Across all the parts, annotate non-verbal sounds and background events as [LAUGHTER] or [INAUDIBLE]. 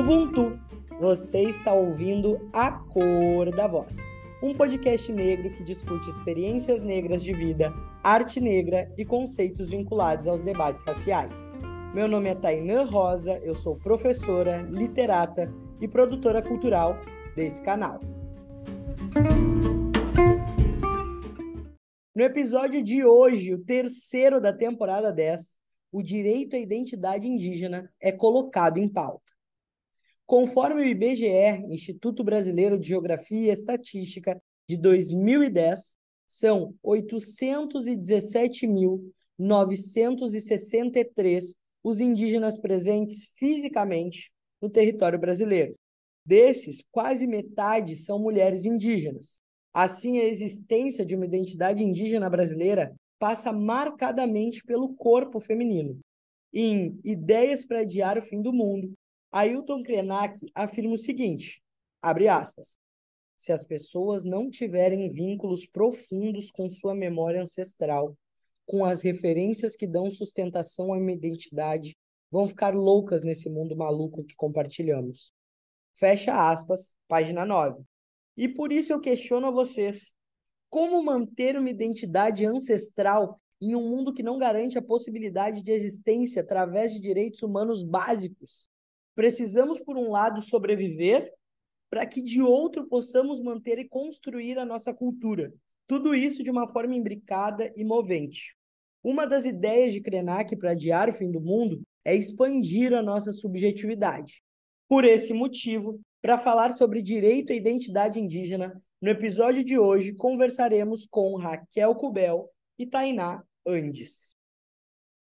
Ubuntu, você está ouvindo A Cor da Voz, um podcast negro que discute experiências negras de vida, arte negra e conceitos vinculados aos debates raciais. Meu nome é Tainã Rosa, eu sou professora, literata e produtora cultural desse canal. No episódio de hoje, o terceiro da temporada 10, o direito à identidade indígena é colocado em pauta. Conforme o IBGE, Instituto Brasileiro de Geografia e Estatística, de 2010, são 817.963 os indígenas presentes fisicamente no território brasileiro. Desses, quase metade são mulheres indígenas. Assim, a existência de uma identidade indígena brasileira passa marcadamente pelo corpo feminino. Em Ideias para Adiar o Fim do Mundo, Ailton Krenak afirma o seguinte, abre aspas, se as pessoas não tiverem vínculos profundos com sua memória ancestral, com as referências que dão sustentação a uma identidade, vão ficar loucas nesse mundo maluco que compartilhamos. Fecha aspas, página 9. E por isso eu questiono a vocês: como manter uma identidade ancestral em um mundo que não garante a possibilidade de existência através de direitos humanos básicos? Precisamos, por um lado, sobreviver para que, de outro, possamos manter e construir a nossa cultura. Tudo isso de uma forma imbricada e movente. Uma das ideias de Krenak para adiar o fim do mundo é expandir a nossa subjetividade. Por esse motivo, para falar sobre direito à identidade indígena, no episódio de hoje conversaremos com Raquel Cubel e Tainá Andes.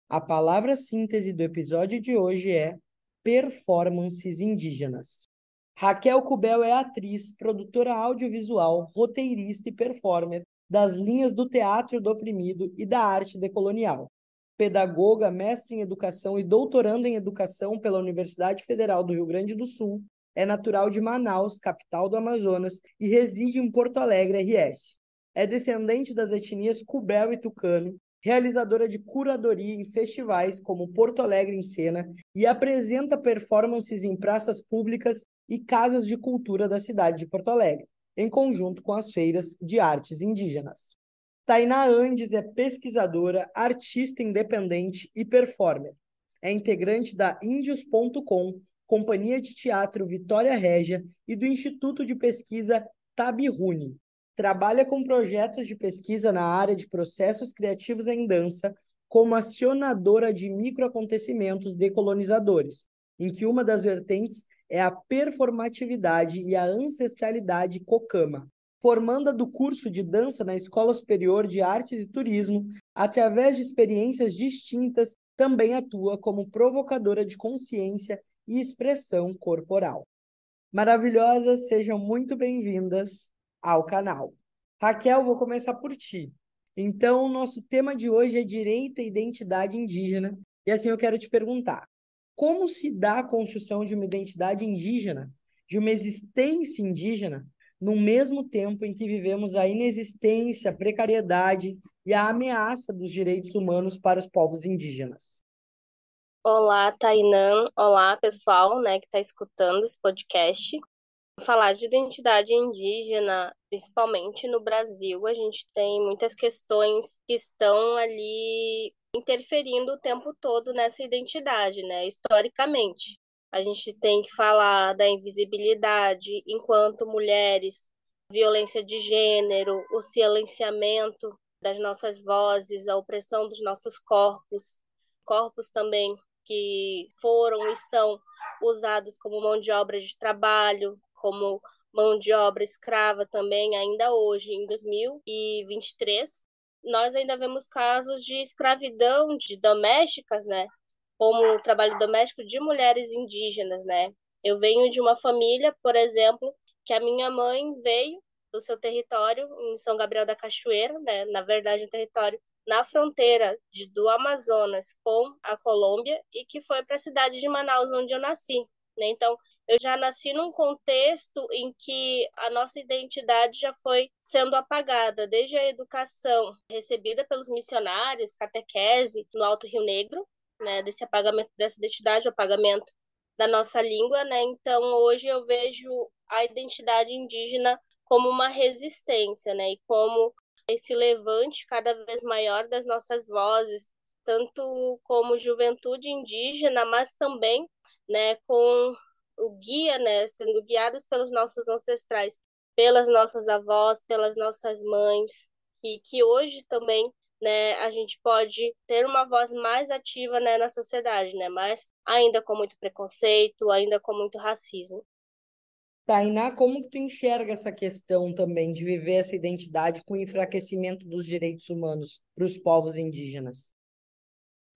A palavra síntese do episódio de hoje é performances indígenas. Raquel Cubel é atriz, produtora audiovisual, roteirista e performer das linhas do teatro do oprimido e da arte decolonial. Pedagoga, mestre em educação e doutoranda em educação pela Universidade Federal do Rio Grande do Sul, é natural de Manaus, capital do Amazonas, e reside em Porto Alegre, RS. É descendente das etnias Cubel e Tucano realizadora de curadoria em festivais como Porto Alegre em Cena e apresenta performances em praças públicas e casas de cultura da cidade de Porto Alegre, em conjunto com as feiras de artes indígenas. Tainá Andes é pesquisadora, artista independente e performer. É integrante da Índios.com, Companhia de Teatro Vitória Régia e do Instituto de Pesquisa Tabirune, trabalha com projetos de pesquisa na área de processos criativos em dança, como acionadora de microacontecimentos decolonizadores, em que uma das vertentes é a performatividade e a ancestralidade cocama, formanda do curso de dança na Escola Superior de Artes e Turismo, através de experiências distintas, também atua como provocadora de consciência e expressão corporal. Maravilhosas, sejam muito bem-vindas ao canal. Raquel, vou começar por ti. Então, o nosso tema de hoje é direito à identidade indígena. E assim eu quero te perguntar: como se dá a construção de uma identidade indígena, de uma existência indígena, no mesmo tempo em que vivemos a inexistência, a precariedade e a ameaça dos direitos humanos para os povos indígenas? Olá, Tainã. Olá, pessoal, né, que está escutando esse podcast. Falar de identidade indígena, principalmente no Brasil, a gente tem muitas questões que estão ali interferindo o tempo todo nessa identidade, né? Historicamente. A gente tem que falar da invisibilidade enquanto mulheres, violência de gênero, o silenciamento das nossas vozes, a opressão dos nossos corpos, corpos também que foram e são usados como mão de obra de trabalho, como mão de obra escrava também, ainda hoje, em 2023. Nós ainda vemos casos de escravidão de domésticas, né? Como o trabalho doméstico de mulheres indígenas, né? Eu venho de uma família, por exemplo, que a minha mãe veio do seu território em São Gabriel da Cachoeira, né? Na verdade, um território na fronteira de, do Amazonas com a Colômbia e que foi para a cidade de Manaus, onde eu nasci. Né? Então, eu já nasci num contexto em que a nossa identidade já foi sendo apagada, desde a educação recebida pelos missionários, catequese no Alto Rio Negro, né, desse apagamento dessa identidade, o apagamento da nossa língua, né? Então, hoje eu vejo a identidade indígena como uma resistência, né? E como esse levante cada vez maior das nossas vozes, tanto como juventude indígena, mas também, né, com o guia, né, sendo guiados pelos nossos ancestrais, pelas nossas avós, pelas nossas mães, e que hoje também né, a gente pode ter uma voz mais ativa né, na sociedade, né, mas ainda com muito preconceito, ainda com muito racismo. Tainá, como tu enxerga essa questão também de viver essa identidade com o enfraquecimento dos direitos humanos para os povos indígenas?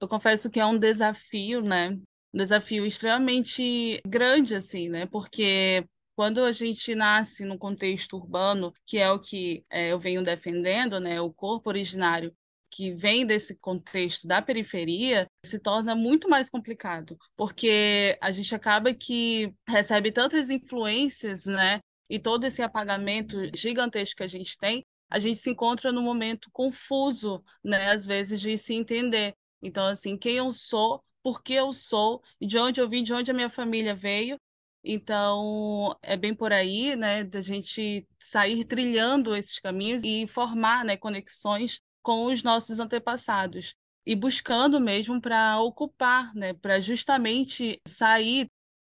Eu confesso que é um desafio, né? Um desafio extremamente grande, assim, né? Porque quando a gente nasce num contexto urbano, que é o que é, eu venho defendendo, né? O corpo originário que vem desse contexto da periferia se torna muito mais complicado, porque a gente acaba que recebe tantas influências, né? E todo esse apagamento gigantesco que a gente tem, a gente se encontra num momento confuso, né? Às vezes de se entender. Então, assim, quem eu sou, por que eu sou, de onde eu vim, de onde a minha família veio. Então, é bem por aí, né, da gente sair trilhando esses caminhos e formar, né, conexões com os nossos antepassados e buscando mesmo para ocupar, né, para justamente sair,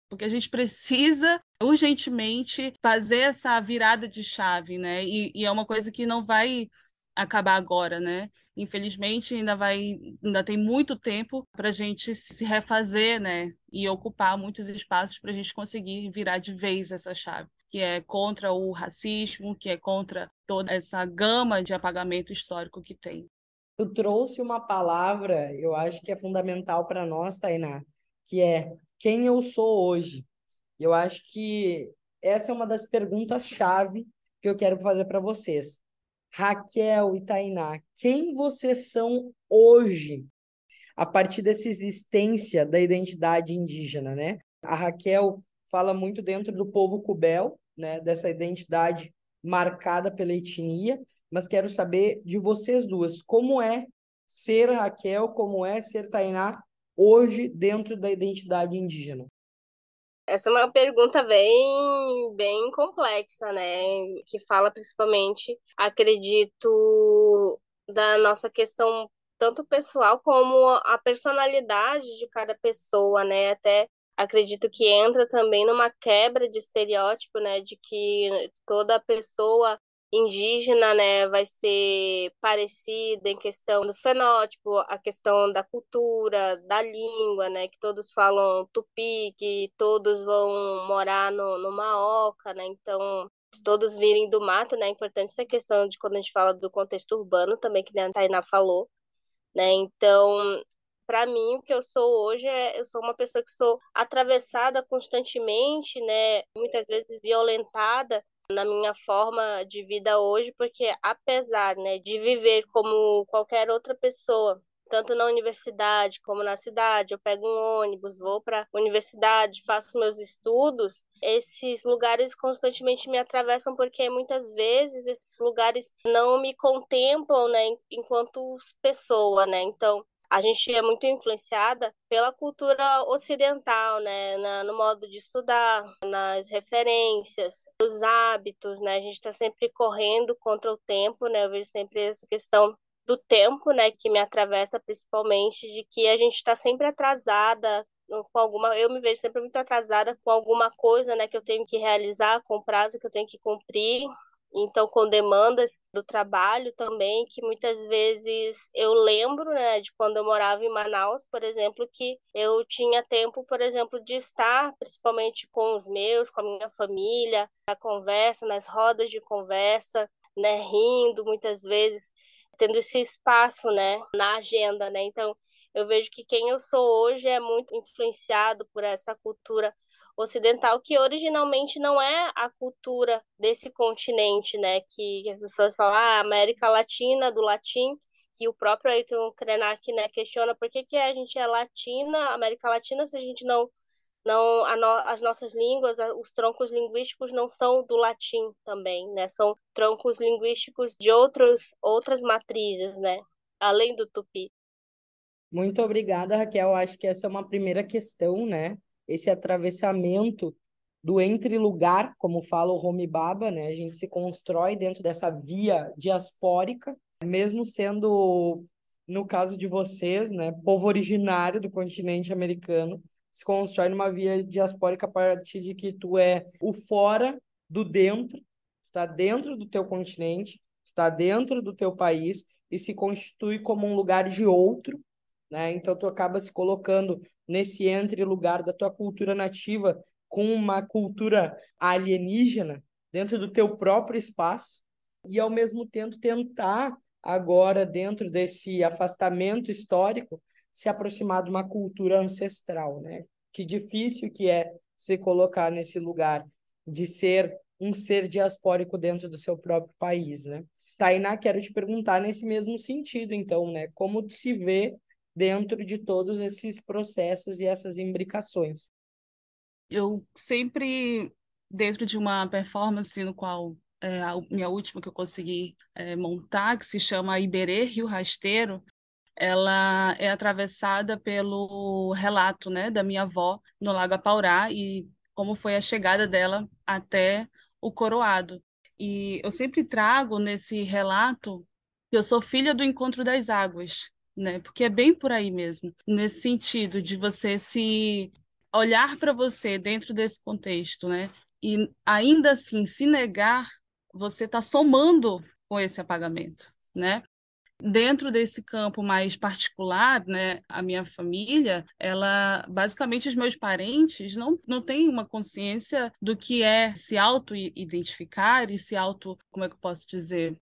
porque a gente precisa urgentemente fazer essa virada de chave, né? E, e é uma coisa que não vai acabar agora, né? Infelizmente ainda vai, ainda tem muito tempo para a gente se refazer, né? E ocupar muitos espaços para a gente conseguir virar de vez essa chave que é contra o racismo, que é contra toda essa gama de apagamento histórico que tem. Tu trouxe uma palavra, eu acho que é fundamental para nós, Tainá, que é quem eu sou hoje. Eu acho que essa é uma das perguntas-chave que eu quero fazer para vocês. Raquel e Tainá, quem vocês são hoje, a partir dessa existência da identidade indígena, né? A Raquel fala muito dentro do povo cubel, né, dessa identidade marcada pela etnia, mas quero saber de vocês duas, como é ser Raquel, como é ser Tainá hoje dentro da identidade indígena? Essa é uma pergunta bem, bem complexa, né? Que fala principalmente, acredito, da nossa questão tanto pessoal como a personalidade de cada pessoa, né? Até acredito que entra também numa quebra de estereótipo, né, de que toda pessoa indígena, né, vai ser parecida em questão do fenótipo, a questão da cultura, da língua, né, que todos falam tupi, que todos vão morar no, numa oca, né, então todos virem do mato, né, é importante essa questão de quando a gente fala do contexto urbano também, que a Tainá falou, né, então para mim, o que eu sou hoje é eu sou uma pessoa que sou atravessada constantemente, né, muitas vezes violentada na minha forma de vida hoje, porque apesar, né, de viver como qualquer outra pessoa, tanto na universidade como na cidade, eu pego um ônibus, vou para a universidade, faço meus estudos, esses lugares constantemente me atravessam porque muitas vezes esses lugares não me contemplam, né, enquanto pessoa, né? Então, a gente é muito influenciada pela cultura ocidental, né, Na, no modo de estudar, nas referências, nos hábitos, né, a gente está sempre correndo contra o tempo, né, eu vejo sempre essa questão do tempo, né, que me atravessa principalmente, de que a gente está sempre atrasada com alguma, eu me vejo sempre muito atrasada com alguma coisa, né, que eu tenho que realizar, com prazo que eu tenho que cumprir, então com demandas do trabalho também, que muitas vezes eu lembro, né, de quando eu morava em Manaus, por exemplo, que eu tinha tempo, por exemplo, de estar principalmente com os meus, com a minha família, na conversa, nas rodas de conversa, né, rindo muitas vezes, tendo esse espaço, né, na agenda, né? Então, eu vejo que quem eu sou hoje é muito influenciado por essa cultura ocidental, que originalmente não é a cultura desse continente, né? Que, que as pessoas falam, ah, América Latina, do latim, que o próprio Ayrton Krenak né, questiona por que, que a gente é latina, América Latina, se a gente não não no, as nossas línguas, os troncos linguísticos não são do latim também, né? São troncos linguísticos de outros outras matrizes, né? Além do tupi. Muito obrigada, Raquel. Acho que essa é uma primeira questão, né? Esse atravessamento do entre-lugar, como fala o Homi Baba, né? A gente se constrói dentro dessa via diaspórica, mesmo sendo, no caso de vocês, né, povo originário do continente americano, se constrói numa via diaspórica a partir de que tu é o fora do dentro, está dentro do teu continente, está dentro do teu país e se constitui como um lugar de outro, né? Então tu acaba se colocando nesse entre lugar da tua cultura nativa com uma cultura alienígena dentro do teu próprio espaço e ao mesmo tempo tentar agora dentro desse afastamento histórico se aproximar de uma cultura ancestral, né? Que difícil que é se colocar nesse lugar de ser um ser diaspórico dentro do seu próprio país, né? Tainá, quero te perguntar nesse mesmo sentido, então, né? Como se vê dentro de todos esses processos e essas imbricações? Eu sempre, dentro de uma performance no qual é, a minha última que eu consegui é, montar, que se chama Iberê Rio Rasteiro, ela é atravessada pelo relato né, da minha avó no Lago Apaurá e como foi a chegada dela até o coroado. E eu sempre trago nesse relato que eu sou filha do encontro das águas, né? Porque é bem por aí mesmo, nesse sentido de você se olhar para você dentro desse contexto, né? E ainda assim se negar, você está somando com esse apagamento, né? Dentro desse campo mais particular, né, a minha família, ela, basicamente, os meus parentes não, não têm uma consciência do que é se auto-identificar e se auto, como é que eu posso dizer,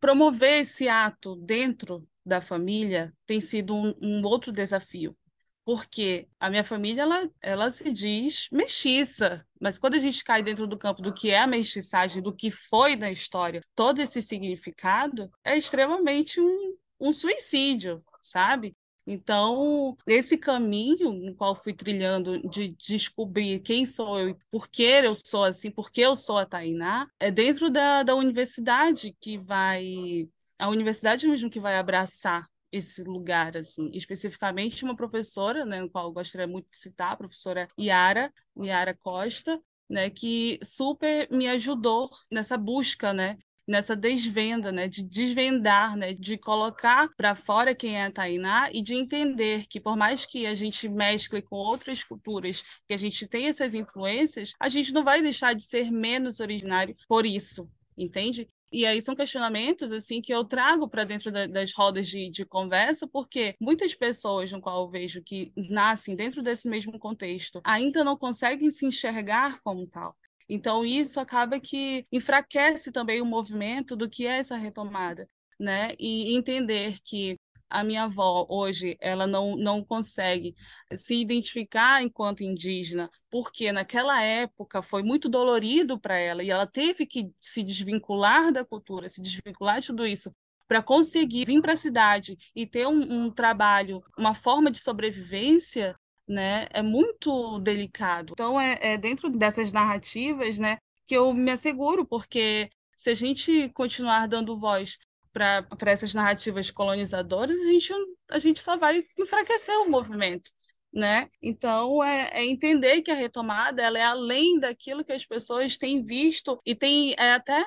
promover esse ato dentro da família tem sido um, um outro desafio, porque a minha família ela, ela se diz mestiça, mas quando a gente cai dentro do campo do que é a mestiçagem, do que foi na história, todo esse significado é extremamente um, um suicídio, sabe? Então, esse caminho no qual fui trilhando de descobrir quem sou eu e por que eu sou assim, por que eu sou a Tainá, é dentro da, da universidade que vai. A universidade mesmo que vai abraçar esse lugar, assim, especificamente uma professora, né, no qual eu gostaria muito de citar, a professora Yara, Yara Costa, né, que super me ajudou nessa busca, né, nessa desvenda, né, de desvendar, né, de colocar para fora quem é a Tainá e de entender que por mais que a gente mescle com outras culturas, que a gente tenha essas influências, a gente não vai deixar de ser menos originário por isso, entende? E aí são questionamentos assim que eu trago para dentro da, das rodas de, de, conversa, porque muitas pessoas no qual eu vejo que nascem dentro desse mesmo contexto ainda não conseguem se enxergar como tal. Então isso acaba que enfraquece também o movimento do que é essa retomada, né? E entender que a minha avó hoje ela não, não consegue se identificar enquanto indígena, porque naquela época foi muito dolorido para ela e ela teve que se desvincular da cultura, se desvincular de tudo isso para conseguir vir para a cidade e ter um, um trabalho, uma forma de sobrevivência, né, é muito delicado. Então é, é dentro dessas narrativas, né, que eu me asseguro, porque se a gente continuar dando voz para essas narrativas colonizadoras, a gente, a gente só vai enfraquecer o movimento. Né? Então, é, é, entender que a retomada ela é além daquilo que as pessoas têm visto e tem é, até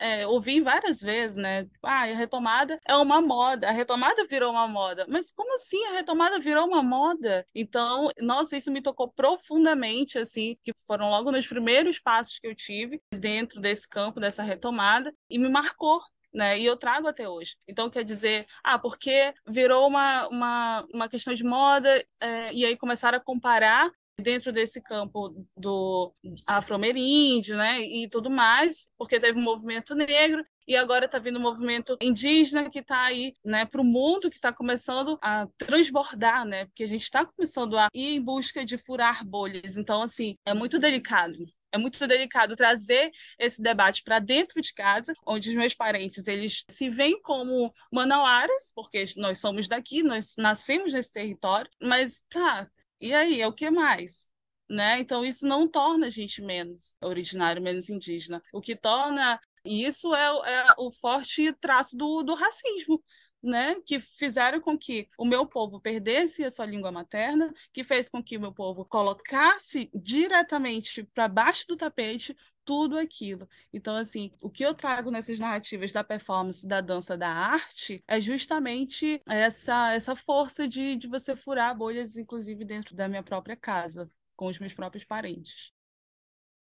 é, ouvi várias vezes, né? Ah, a retomada é uma moda, a retomada virou uma moda. Mas como assim a retomada virou uma moda? Então, nossa, isso me tocou profundamente, assim, que foram logo nos primeiros passos que eu tive dentro desse campo, dessa retomada, e me marcou, né? E eu trago até hoje. Então, quer dizer, ah, porque virou uma, uma, uma questão de moda, é, e aí começaram a comparar dentro desse campo do afro-ameríndio, né, e tudo mais, porque teve um movimento negro e agora está vindo um movimento indígena que está aí, né, para o mundo que está começando a transbordar, né, porque a gente está começando a ir em busca de furar bolhas. Então, assim, é muito delicado, é muito delicado trazer esse debate para dentro de casa, onde os meus parentes eles se veem como manauaras, porque nós somos daqui, nós nascemos nesse território, mas tá, e aí, é o que mais? Né? Então isso não torna a gente menos originário, menos indígena. O que torna isso é, é o forte traço do, do racismo, né, que fizeram com que o meu povo perdesse a sua língua materna, que fez com que o meu povo colocasse diretamente para baixo do tapete tudo aquilo. Então, assim, o que eu trago nessas narrativas da performance, da dança, da arte, é justamente essa, essa força de, de você furar bolhas, inclusive dentro da minha própria casa, com os meus próprios parentes.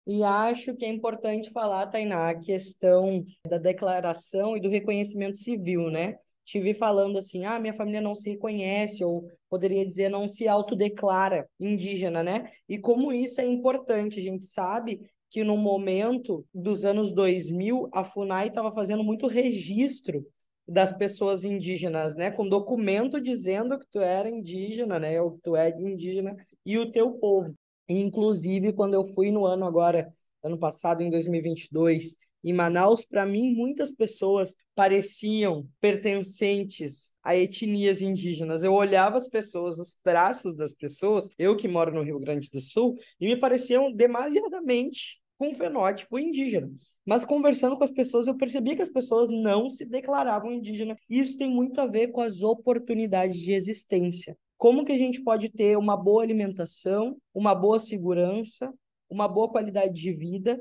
E acho que é importante falar, Tainá, a questão da declaração e do reconhecimento civil, né? Tive falando assim, ah, minha família não se reconhece, ou poderia dizer não se autodeclara indígena, né? E como isso é importante, a gente sabe que no momento dos anos 2000, a FUNAI estava fazendo muito registro das pessoas indígenas, né? Com documento dizendo que tu era indígena, né? Ou que tu é indígena e o teu povo. Inclusive, quando eu fui no ano agora, ano passado, em 2022, em Manaus, para mim, muitas pessoas pareciam pertencentes a etnias indígenas. Eu olhava as pessoas, os traços das pessoas, eu que moro no Rio Grande do Sul, e me pareciam demasiadamente com fenótipo indígena. Mas conversando com as pessoas, eu percebi que as pessoas não se declaravam indígena. Isso tem muito a ver com as oportunidades de existência. Como que a gente pode ter uma boa alimentação, uma boa segurança, uma boa qualidade de vida,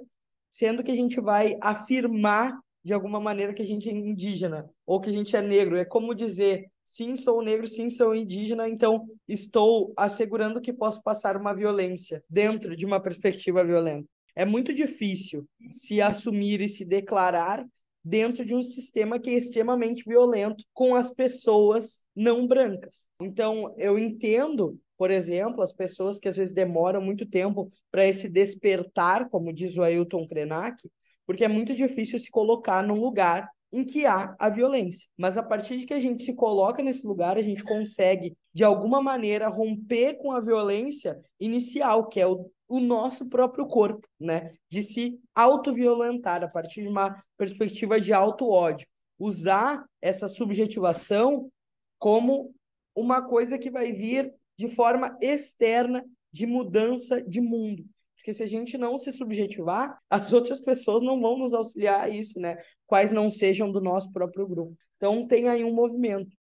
sendo que a gente vai afirmar de alguma maneira que a gente é indígena ou que a gente é negro. É como dizer, sim, sou negro, sim, sou indígena, então estou assegurando que posso passar uma violência dentro de uma perspectiva violenta. É muito difícil se assumir e se declarar dentro de um sistema que é extremamente violento com as pessoas não brancas. Então, eu entendo, por exemplo, as pessoas que às vezes demoram muito tempo para esse despertar, como diz o Ailton Krenak, porque é muito difícil se colocar num lugar em que há a violência. Mas a partir de que a gente se coloca nesse lugar, a gente consegue, de alguma maneira, romper com a violência inicial, que é o o nosso próprio corpo, né? De se autoviolentar a partir de uma perspectiva de auto-ódio. Usar essa subjetivação como uma coisa que vai vir de forma externa de mudança de mundo. Porque se a gente não se subjetivar, [LAUGHS] as outras pessoas não vão nos auxiliar a isso, né? Quais não sejam do nosso próprio grupo. Então tem aí um movimento.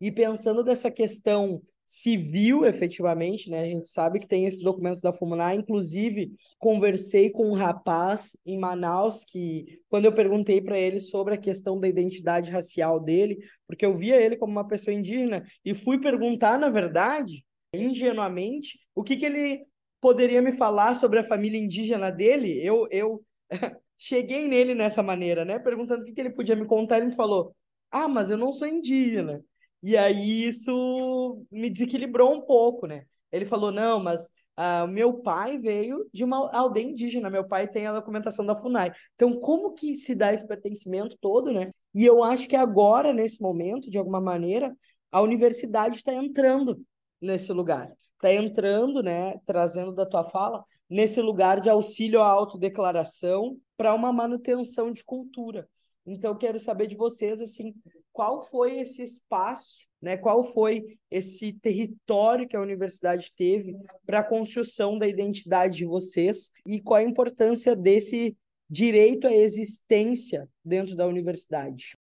E pensando dessa questão civil, efetivamente, né? A gente sabe que tem esses documentos da FUMNA, inclusive conversei com um rapaz em Manaus que, quando eu perguntei para ele sobre a questão da identidade racial dele, porque eu via ele como uma pessoa indígena, e fui perguntar, na verdade, ingenuamente, o que, que ele poderia me falar sobre a família indígena dele, eu, eu [LAUGHS] cheguei nele nessa maneira, né? Perguntando o que, que ele podia me contar, ele me falou, ah, mas eu não sou indígena. E aí isso me desequilibrou um pouco, né? Ele falou: não, mas uh, meu pai veio de uma aldeia indígena, meu pai tem a documentação da FUNAI. Então, como que se dá esse pertencimento todo, né? E eu acho que agora, nesse momento, de alguma maneira, a universidade está entrando nesse lugar. Está entrando, né, trazendo da tua fala, nesse lugar de auxílio à autodeclaração para uma manutenção de cultura. Então, quero saber de vocês, assim, qual foi esse espaço, né? qual foi esse território que a universidade teve para a construção da identidade de vocês e qual a importância desse direito à existência dentro da universidade.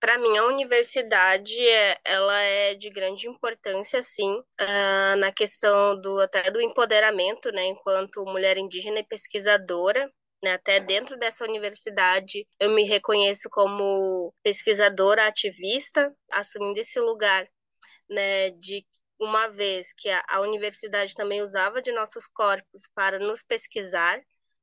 Para mim, a universidade é, ela é de grande importância, sim, uh, na questão do até do empoderamento, né, enquanto mulher indígena e pesquisadora né? Até dentro dessa universidade, eu me reconheço como pesquisadora ativista, assumindo esse lugar, né, de uma vez que a, a universidade também usava de nossos corpos para nos pesquisar,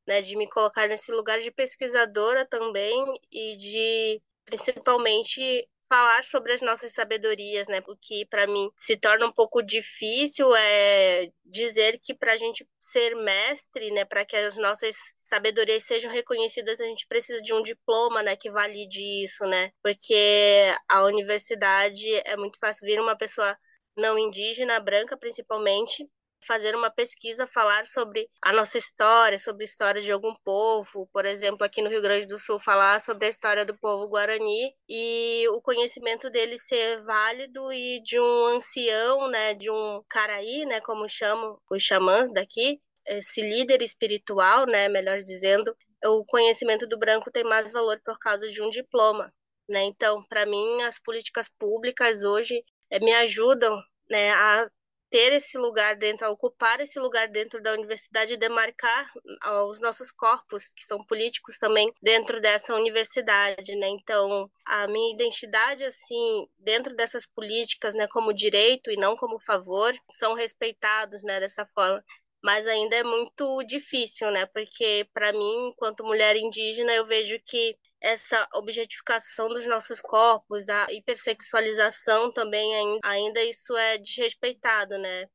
né, de me colocar nesse lugar de pesquisadora também e de principalmente falar sobre as nossas sabedorias, né? O que para mim se torna um pouco difícil é dizer que para a gente ser mestre, né, para que as nossas sabedorias sejam reconhecidas, a gente precisa de um diploma, né, que valide isso, né? Porque a universidade é muito fácil vir uma pessoa não indígena, branca principalmente, fazer uma pesquisa, falar sobre a nossa história, sobre a história de algum povo, por exemplo, aqui no Rio Grande do Sul, falar sobre a história do povo guarani e o conhecimento dele ser válido e de um ancião, né, de um caraí, né, como chamam os xamãs daqui, esse líder espiritual, né, melhor dizendo, o conhecimento do branco tem mais valor por causa de um diploma. né? Então, para mim, as políticas públicas hoje é, me ajudam né, a ter esse lugar dentro, ocupar esse lugar dentro da universidade e demarcar os nossos corpos, que são políticos também, dentro dessa universidade, né? Então, a minha identidade, assim, dentro dessas políticas, né, como direito e não como favor, são respeitados, né, dessa forma mas ainda é muito difícil, né? Porque para mim, enquanto mulher indígena, eu vejo que essa objetificação dos nossos corpos, a hipersexualização também ainda, isso é desrespeitado, né?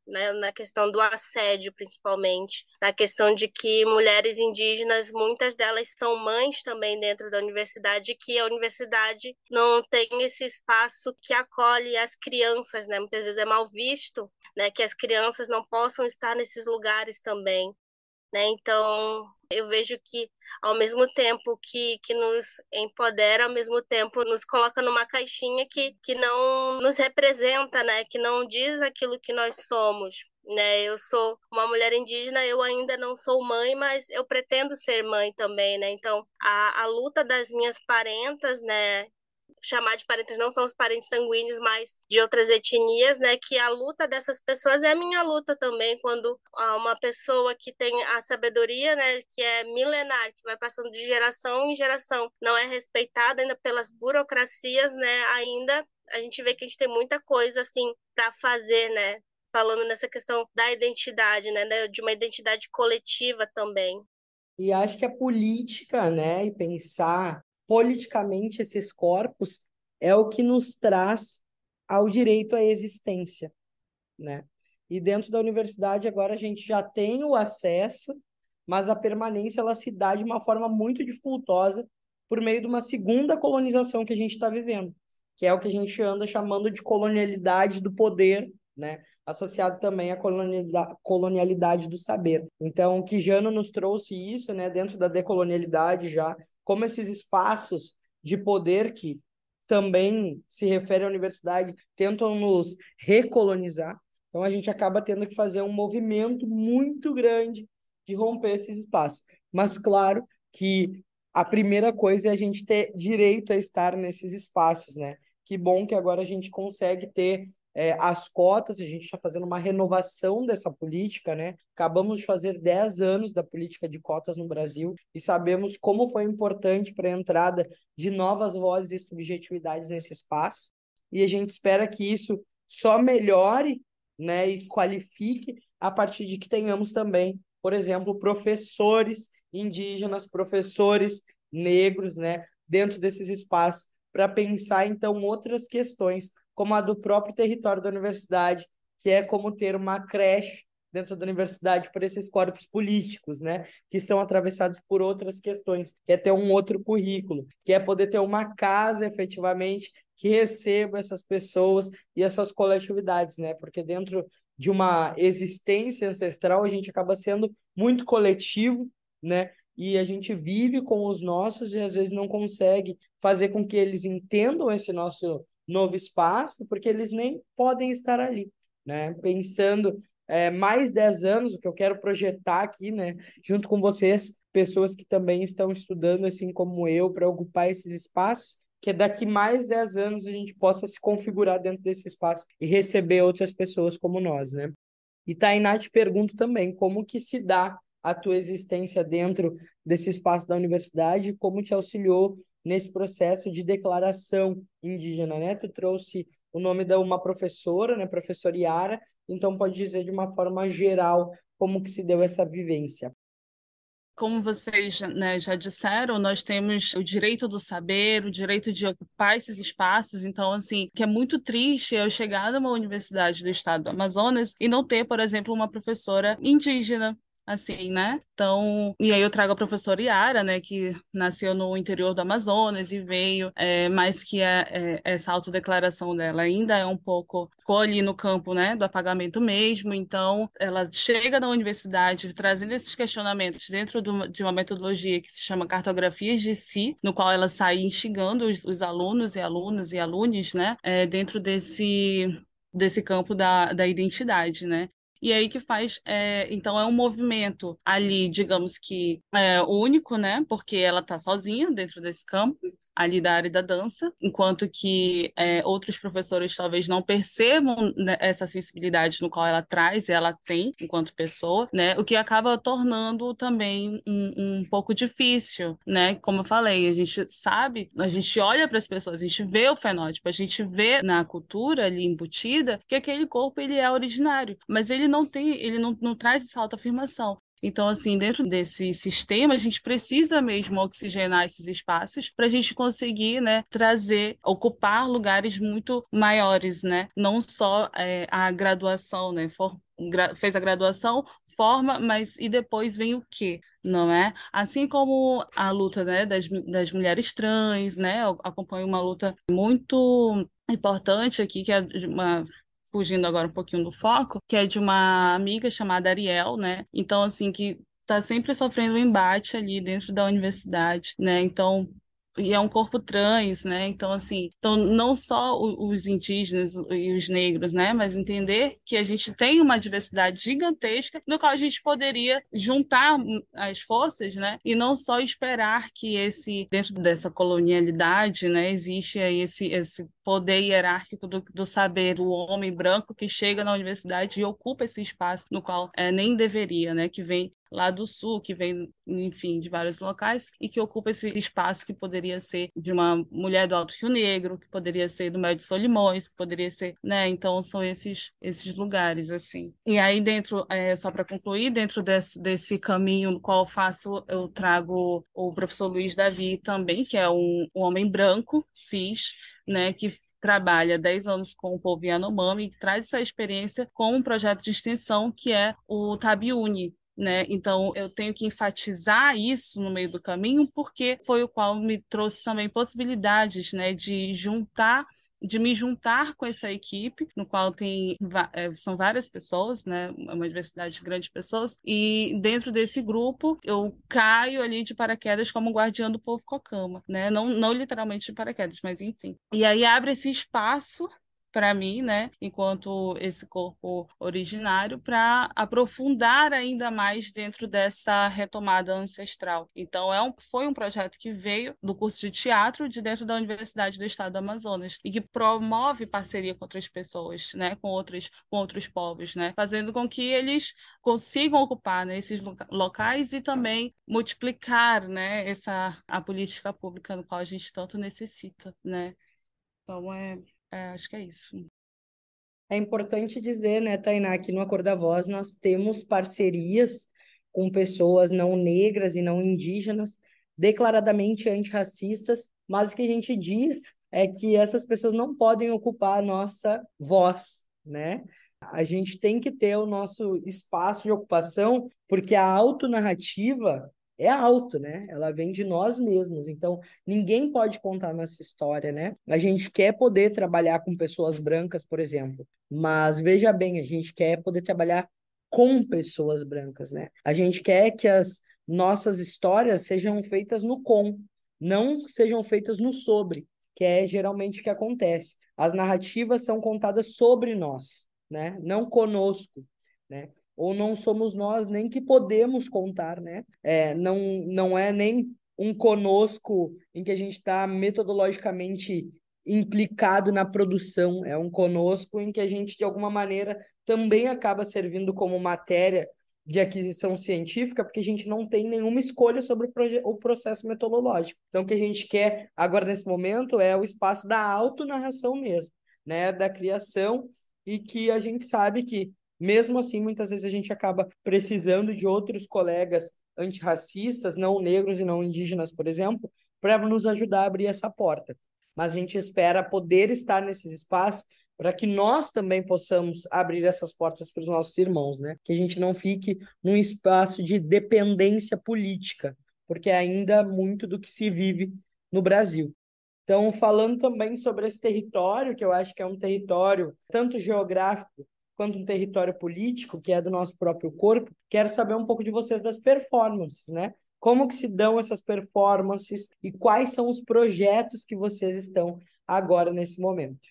Na questão do assédio, principalmente, na questão de que mulheres indígenas, muitas delas são mães também dentro da universidade, que a universidade não tem esse espaço que acolhe as crianças, né? Muitas vezes é mal visto, né? Que as crianças não possam estar nesses lugares também. Né? Então, eu vejo que, ao mesmo tempo que, que nos empodera, ao mesmo tempo nos coloca numa caixinha que, que não nos representa, né? que não diz aquilo que nós somos. Né? Eu sou uma mulher indígena, eu ainda não sou mãe, mas eu pretendo ser mãe também, né? Então, a, a luta das minhas parentas, né, chamar de parentes não são os parentes sanguíneos, mas de outras etnias, né? Que a luta dessas pessoas é a minha luta também, quando uma pessoa que tem a sabedoria, né, que é milenar, que vai passando de geração em geração, não é respeitada ainda pelas burocracias, né? Ainda a gente vê que a gente tem muita coisa assim para fazer, né? Falando nessa questão da identidade, né, de uma identidade coletiva também. E acho que a política, né, e pensar politicamente esses corpos é o que nos traz ao direito à existência, né? E dentro da universidade agora a gente já tem o acesso, mas a permanência ela se dá de uma forma muito dificultosa por meio de uma segunda colonização que a gente está vivendo, que é o que a gente anda chamando de colonialidade do poder, né? Associado também à colonialidade do saber. Então, o Quijano nos trouxe isso, né? Dentro da decolonialidade já como esses espaços de poder que também se refere à universidade tentam nos recolonizar. Então a gente acaba tendo que fazer um movimento muito grande de romper esses espaços. Mas claro que a primeira coisa é a gente ter direito a estar nesses espaços, né? Que bom que agora a gente consegue ter é, as cotas, a gente está fazendo uma renovação dessa política, né? Acabamos de fazer 10 anos da política de cotas no Brasil e sabemos como foi importante para a entrada de novas vozes e subjetividades nesse espaço. E a gente espera que isso só melhore né, e qualifique a partir de que tenhamos também, por exemplo, professores indígenas, professores negros, né, dentro desses espaços, para pensar então outras questões como a do próprio território da universidade, que é como ter uma creche dentro da universidade para esses corpos políticos, né, que são atravessados por outras questões, que é ter um outro currículo, que é poder ter uma casa efetivamente que receba essas pessoas e essas coletividades, né, porque dentro de uma existência ancestral a gente acaba sendo muito coletivo, né, e a gente vive com os nossos e às vezes não consegue fazer com que eles entendam esse nosso novo espaço, porque eles nem podem estar ali, né? Pensando é, mais 10 anos, o que eu quero projetar aqui, né, junto com vocês, pessoas que também estão estudando, assim como eu, para ocupar esses espaços, que é daqui mais 10 anos a gente possa se configurar dentro desse espaço e receber outras pessoas como nós, né? E Tainá, te pergunto também, como que se dá a tua existência dentro desse espaço da universidade, como te auxiliou nesse processo de declaração indígena, né? Tu trouxe o nome de uma professora, né, professora Yara, então pode dizer de uma forma geral como que se deu essa vivência. Como vocês né, já disseram, nós temos o direito do saber, o direito de ocupar esses espaços. Então, assim, que é muito triste eu chegar numa universidade do estado do Amazonas e não ter, por exemplo, uma professora indígena assim, né? Então, e aí eu trago a professora Yara, né, que nasceu no interior do Amazonas e veio, é, mas que é, é, essa autodeclaração dela ainda é um pouco, ficou ali no campo, né, do apagamento mesmo, então ela chega na universidade trazendo esses questionamentos dentro do, de uma metodologia que se chama cartografias de si, no qual ela sai instigando os, os alunos e alunas e alunos, né, é, dentro desse desse campo da, da identidade, né? E aí que faz, é, então é um movimento ali, digamos que é, único, né? Porque ela está sozinha dentro desse campo, ali da área da dança, enquanto que é, outros professores talvez não percebam né, essa sensibilidade no qual ela traz ela tem enquanto pessoa, né? O que acaba tornando também um, um pouco difícil, né? Como eu falei, a gente sabe, a gente olha para as pessoas, a gente vê o fenótipo, a gente vê na cultura ali embutida que aquele corpo ele é originário, mas ele não tem, ele não, não traz essa autoafirmação. Então, assim, dentro desse sistema, a gente precisa mesmo oxigenar esses espaços para a gente conseguir, né, trazer, ocupar lugares muito maiores, né? Não só é, a graduação, né? For, gra, fez a graduação, forma, mas e depois vem o quê? Não é? Assim como a luta, né, das, das mulheres trans, né? Eu acompanho uma luta muito importante aqui, que é uma fugindo agora um pouquinho do foco, que é de uma amiga chamada Ariel, né? Então, assim, que está sempre sofrendo um embate ali dentro da universidade, né? Então, e é um corpo trans, né? Então, assim, então não só os indígenas e os negros, né? Mas entender que a gente tem uma diversidade gigantesca no qual a gente poderia juntar as forças, né? E não só esperar que esse, dentro dessa colonialidade, né? Existe aí esse, esse poder hierárquico do, do saber, o homem branco que chega na universidade e ocupa esse espaço no qual é, nem deveria, né? Que vem lá do sul, que vem, enfim, de vários locais, e que ocupa esse espaço que poderia ser de uma mulher do Alto Rio Negro, que poderia ser do Médio Solimões, que poderia ser, né? Então são esses esses lugares assim. E aí dentro, é, só para concluir, dentro desse, desse caminho no qual eu faço, eu trago o professor Luiz Davi também, que é um, um homem branco, cis, né, que trabalha 10 anos com o povo Yanomami e traz essa experiência com um projeto de extensão que é o Tabiuni, né? Então eu tenho que enfatizar isso no meio do caminho porque foi o qual me trouxe também possibilidades, né, de juntar de me juntar com essa equipe, no qual tem é, são várias pessoas, né, uma diversidade de pessoas, e dentro desse grupo eu caio ali de paraquedas como guardiã do povo cocama, né, não, não literalmente de paraquedas, mas enfim. E aí abre esse espaço para mim, né, enquanto esse corpo originário, para aprofundar ainda mais dentro dessa retomada ancestral. Então, é um, foi um projeto que veio do curso de teatro de dentro da Universidade do Estado do Amazonas e que promove parceria com outras pessoas, né, com outros, com outros povos, né, fazendo com que eles consigam ocupar né, esses locais e também multiplicar, né, essa a política pública no qual a gente tanto necessita, né. Então, é, é, acho que é isso. É importante dizer, né, Tainá, que no Acordo da Voz nós temos parcerias com pessoas não negras e não indígenas, declaradamente antirracistas, mas o que a gente diz é que essas pessoas não podem ocupar a nossa voz, né? A gente tem que ter o nosso espaço de ocupação, porque a autonarrativa é alto, né? Ela vem de nós mesmos. Então, ninguém pode contar nossa história, né? A gente quer poder trabalhar com pessoas brancas, por exemplo, mas veja bem, a gente quer poder trabalhar com pessoas brancas, né? A gente quer que as nossas histórias sejam feitas no com, não sejam feitas no sobre, que é geralmente o que acontece. As narrativas são contadas sobre nós, né? Não conosco, né? Ou não somos nós nem que podemos contar, né? É, não, não é nem um conosco em que a gente está metodologicamente implicado na produção, é um conosco em que a gente, de alguma maneira, também acaba servindo como matéria de aquisição científica, porque a gente não tem nenhuma escolha sobre o, processo metodológico. Então, o que a gente quer agora, nesse momento, é o espaço da autonarração mesmo, né? da criação, e que a gente sabe que mesmo assim, muitas vezes a gente acaba precisando de outros colegas antirracistas, não negros e não indígenas, por exemplo, para nos ajudar a abrir essa porta. Mas a gente espera poder estar nesses espaços para que nós também possamos abrir essas portas para os nossos irmãos, né? Que a gente não fique num espaço de dependência política, porque é ainda muito do que se vive no Brasil. Então, falando também sobre esse território, que eu acho que é um território tanto geográfico quanto um território político, que é do nosso próprio corpo, quero saber um pouco de vocês das performances, né? Como que se dão essas performances e quais são os projetos que vocês estão agora nesse momento?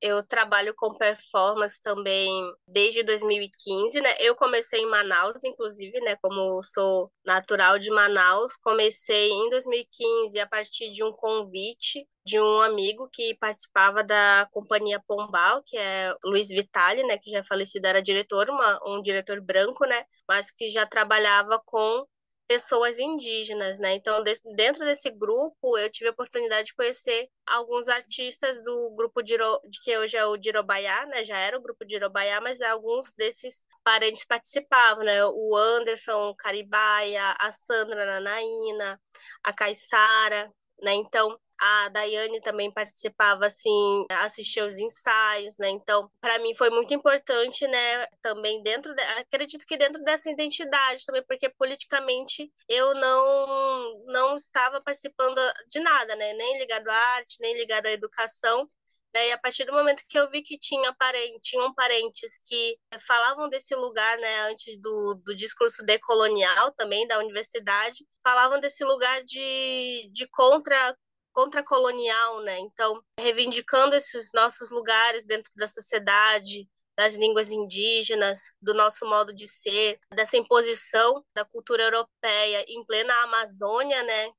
Eu trabalho com performance também desde 2015, né? Eu comecei em Manaus, inclusive, né? Como sou natural de Manaus, comecei em 2015 a partir de um convite de um amigo que participava da companhia Pombal, que é Luiz Vitali, né, que já é falecido, era diretor, uma, um diretor branco, né, mas que já trabalhava com pessoas indígenas, né? Então, dentro desse grupo, eu tive a oportunidade de conhecer alguns artistas do grupo de, de que hoje é o Dirobaiá, né? Já era o grupo Dirobaiá, mas alguns desses parentes participavam, né? O Anderson Caribaia, a Sandra Nanaína, a Caissara, né? Então, a Daiane também participava, assim, assistia os ensaios, né? Então, para mim foi muito importante, né? Também dentro, de... acredito que dentro dessa identidade também, porque politicamente eu não não estava participando de nada, né? Nem ligado à arte, nem ligado à educação. Né? E a partir do momento que eu vi que tinha parente, tinham parentes que falavam desse lugar, né, antes do, do discurso decolonial também da universidade, falavam desse lugar de, de contra contracolonial, né? Então, reivindicando esses nossos lugares dentro da sociedade, das línguas indígenas, do nosso modo de ser, dessa imposição da cultura europeia em plena Amazônia, né?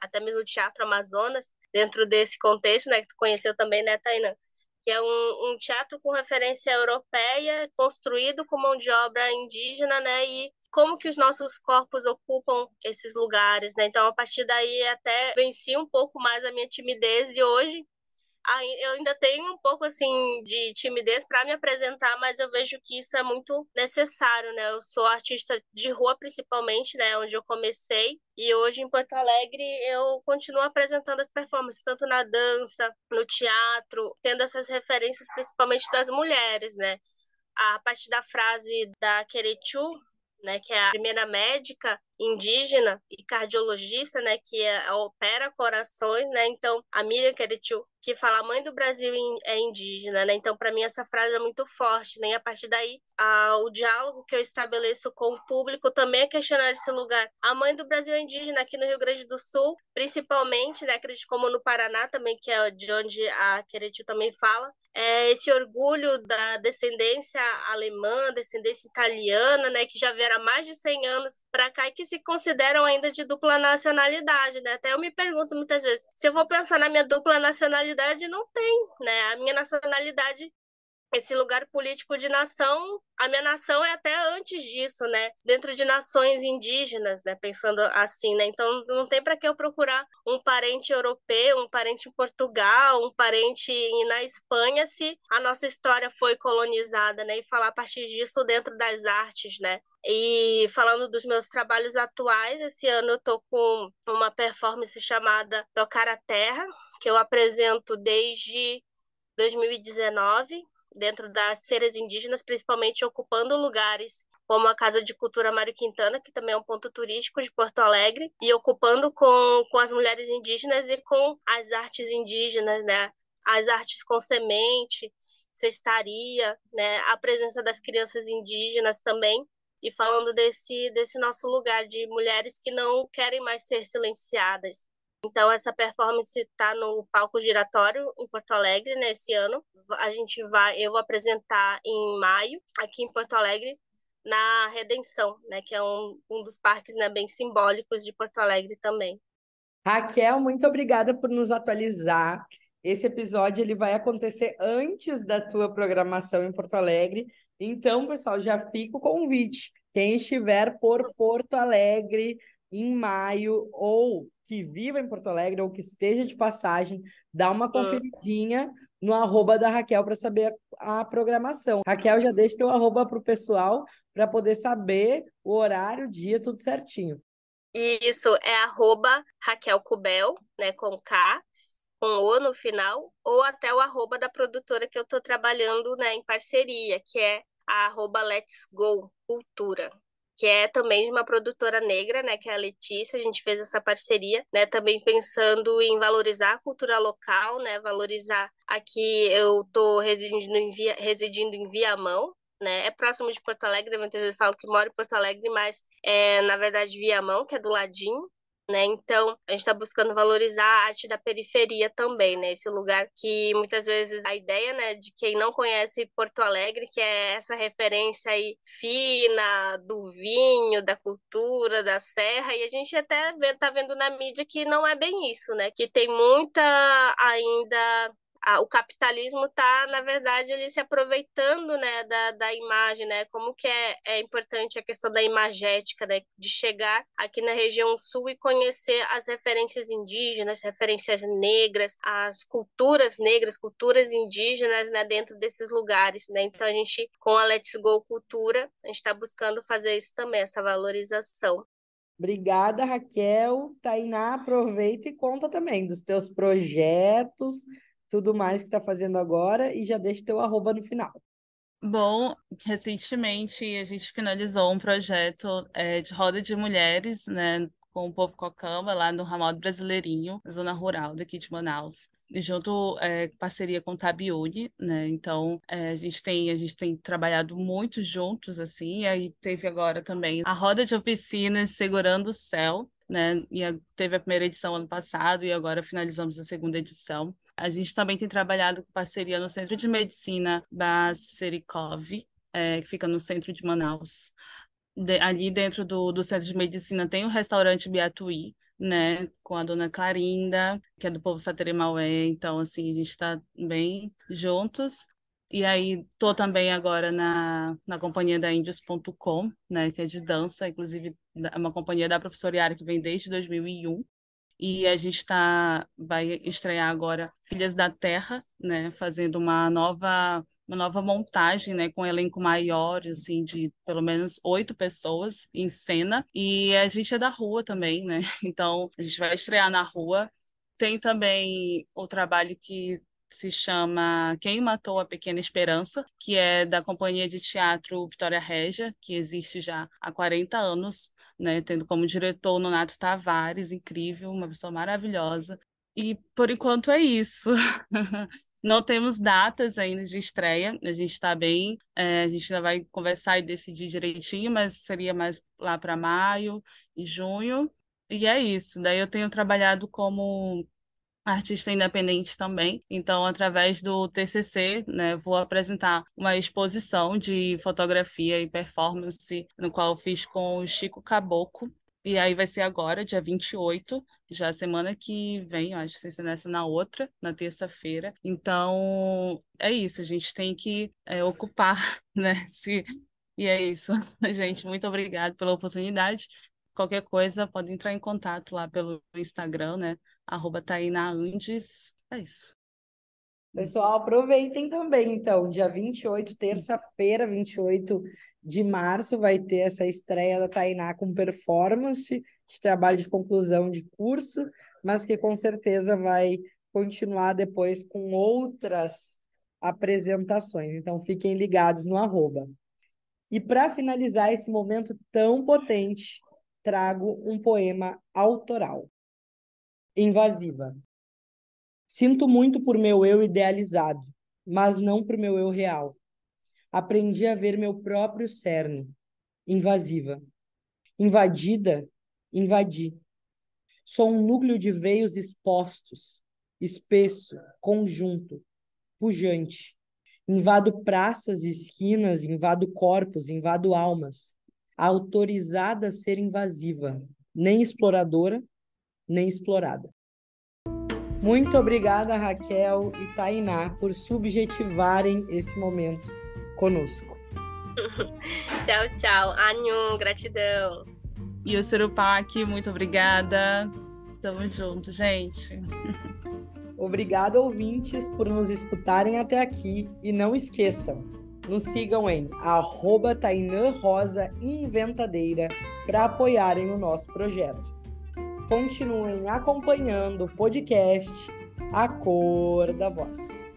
Até mesmo o Teatro Amazonas, dentro desse contexto, né? Que tu conheceu também, né, Tainan? Que é um, um teatro com referência europeia, construído com mão de obra indígena, né? E como que os nossos corpos ocupam esses lugares, né? Então, a partir daí, até venci um pouco mais a minha timidez e hoje eu ainda tenho um pouco assim de timidez para me apresentar, mas eu vejo que isso é muito necessário, né? Eu sou artista de rua principalmente, né, onde eu comecei, e hoje em Porto Alegre eu continuo apresentando as performances tanto na dança, no teatro, tendo essas referências principalmente das mulheres, né? A partir da frase da Querechu, né, que é a primeira médica indígena e cardiologista, né, que é, opera corações, né? Então, a Miriam Keretiu, que fala a mãe do Brasil é indígena, né? Então, para mim essa frase é muito forte, né? E a partir daí, a, o diálogo que eu estabeleço com o público também é questionar esse lugar. A mãe do Brasil é indígena aqui no Rio Grande do Sul, principalmente, né, acredito como no Paraná também, que é de onde a Keretiu também fala, é esse orgulho da descendência alemã, descendência italiana, né, que já vieram há mais de 100 anos para cá e que se consideram ainda de dupla nacionalidade, né? Até eu me pergunto muitas vezes, se eu vou pensar na minha dupla nacionalidade, não tem, né? A minha nacionalidade esse lugar político de nação, a minha nação é até antes disso, né? Dentro de nações indígenas, né? Pensando assim, né? Então não tem para que eu procurar um parente europeu, um parente em Portugal, um parente na Espanha se a nossa história foi colonizada, né? E falar a partir disso dentro das artes, né? E falando dos meus trabalhos atuais, esse ano eu tô com uma performance chamada Tocar a Terra, que eu apresento desde 2019 dentro das feiras indígenas, principalmente ocupando lugares como a Casa de Cultura Mário Quintana, que também é um ponto turístico de Porto Alegre, e ocupando com, com as mulheres indígenas e com as artes indígenas, né? As artes com semente, cestaria, né? A presença das crianças indígenas também, e falando desse, desse nosso lugar de mulheres que não querem mais ser silenciadas, então, essa performance está no palco giratório em Porto Alegre nesse ano. A gente vai, eu vou apresentar em maio, aqui em Porto Alegre, na Redenção, né, que é um, um dos parques né, bem simbólicos de Porto Alegre também. Raquel, muito obrigada por nos atualizar. Esse episódio ele vai acontecer antes da tua programação em Porto Alegre. Então, pessoal, já fica o convite. Quem estiver por Porto Alegre em maio ou que viva em Porto Alegre ou que esteja de passagem, dá uma ah. conferidinha no arroba da Raquel para saber a, a, programação. Raquel, já deixa teu arroba para o pessoal para poder saber o horário, o dia, tudo certinho. Isso, é arroba Raquel Cubel, né, com K, com O no final, ou até o arroba da produtora que eu estou trabalhando né, em parceria, que é a arroba Let's Go Cultura que é também de uma produtora negra, né, que é a Letícia, a gente fez essa parceria, né, também pensando em valorizar a cultura local, né, valorizar aqui eu tô residindo em Via, residindo em Viamão, né, é próximo de Porto Alegre, muitas vezes falo que moro em Porto Alegre, mas é, na verdade, Viamão, que é do ladinho, né? Então, a gente está buscando valorizar a arte da periferia também, né? Esse lugar que muitas vezes a ideia, né, de quem não conhece Porto Alegre, que é essa referência aí fina do vinho, da cultura, da serra, e a gente até vê, tá vendo na mídia que não é bem isso, né? Que tem muita ainda a, o capitalismo está, na verdade, ele se aproveitando né, da, da imagem, né? Como que é, é importante a questão da imagética, né? De chegar aqui na região sul e conhecer as referências indígenas, referências negras, as culturas negras, culturas indígenas, né? Dentro desses lugares, né? Então, a gente, com a Let's Go Cultura, a gente está buscando fazer isso também, essa valorização. Obrigada, Raquel. Tainá, aproveita e conta também dos teus projetos, tudo mais que está fazendo agora e já deixa teu arroba no final. Bom, recentemente a gente finalizou um projeto é, de roda de mulheres, né, com o povo Cocamba, lá no Ramal Brasileirinho, zona rural daqui de Manaus. junto, é, parceria com o Tabiune, né? Então, é, a gente tem a gente tem trabalhado muito juntos, assim, e aí teve agora também a roda de oficinas Segurando o Céu, né? E teve a primeira edição ano passado e agora finalizamos a segunda edição. A gente também tem trabalhado com parceria no Centro de Medicina da Serikov, é, que fica no centro de Manaus. De, ali dentro do, do Centro de Medicina tem o restaurante Biatuí, né, com a dona Clarinda, que é do povo Sateremaué, então, assim, a gente está bem juntos. E aí, tô também agora na, na companhia da Índios.com, né, que é de dança, inclusive é uma companhia da professora Yara que vem desde 2001. E a gente tá, vai estrear agora Filhas da Terra, né, fazendo uma nova uma nova montagem, né, com um elenco maior, assim, de pelo menos oito pessoas em cena. E a gente é da rua também, né? [LAUGHS] Então a gente vai estrear na rua. Tem também o trabalho que se chama Quem Matou a Pequena Esperança, que é da companhia de teatro Vitória Régia, que existe já há 40 anos, né, tendo como diretor Nonato Tavares, incrível, uma pessoa maravilhosa. E por enquanto é isso. [LAUGHS] Não temos datas ainda de estreia, a gente está bem, é, a gente ainda vai conversar e decidir direitinho, mas seria mais lá para maio e junho. E é isso. Daí eu tenho trabalhado como artista independente também. Então, através do TCC, né, vou apresentar uma exposição de fotografia e performance, no qual fiz com o Chico Caboclo. E aí vai ser agora, dia 28, já semana que vem, acho que se nessa na outra, na terça-feira. Então, é isso, a gente tem que é, ocupar, [LAUGHS] né? Se... E é isso, [LAUGHS] gente. Muito obrigada pela oportunidade. Qualquer coisa, pode entrar em contato lá pelo Instagram, né? Arroba Andes. É isso. Pessoal, aproveitem também, então, dia 28, terça-feira, 28 de março, vai ter essa estreia da Tainá com performance de trabalho de conclusão de curso, mas que com certeza vai continuar depois com outras apresentações. Então, fiquem ligados no arroba. E para finalizar esse momento tão potente, trago um poema autoral invasiva. Sinto muito por meu eu idealizado, mas não por meu eu real. Aprendi a ver meu próprio cerne, invasiva. Invadida, invadi. Sou um núcleo de veios expostos, espesso, conjunto, pujante. Invado praças e esquinas, invado corpos, invado almas. Autorizada a ser invasiva, nem exploradora, nem explorada. Muito obrigada, Raquel e Tainá, por subjetivarem esse momento conosco. [LAUGHS] tchau, tchau. Anhum, gratidão. E o Surupac, muito obrigada. Tamo junto, gente. Obrigado, ouvintes, por nos escutarem até aqui. E não esqueçam, nos sigam em arroba Rosa Inventadeira para apoiarem o nosso projeto continuem acompanhando o podcast A Cor da Voz.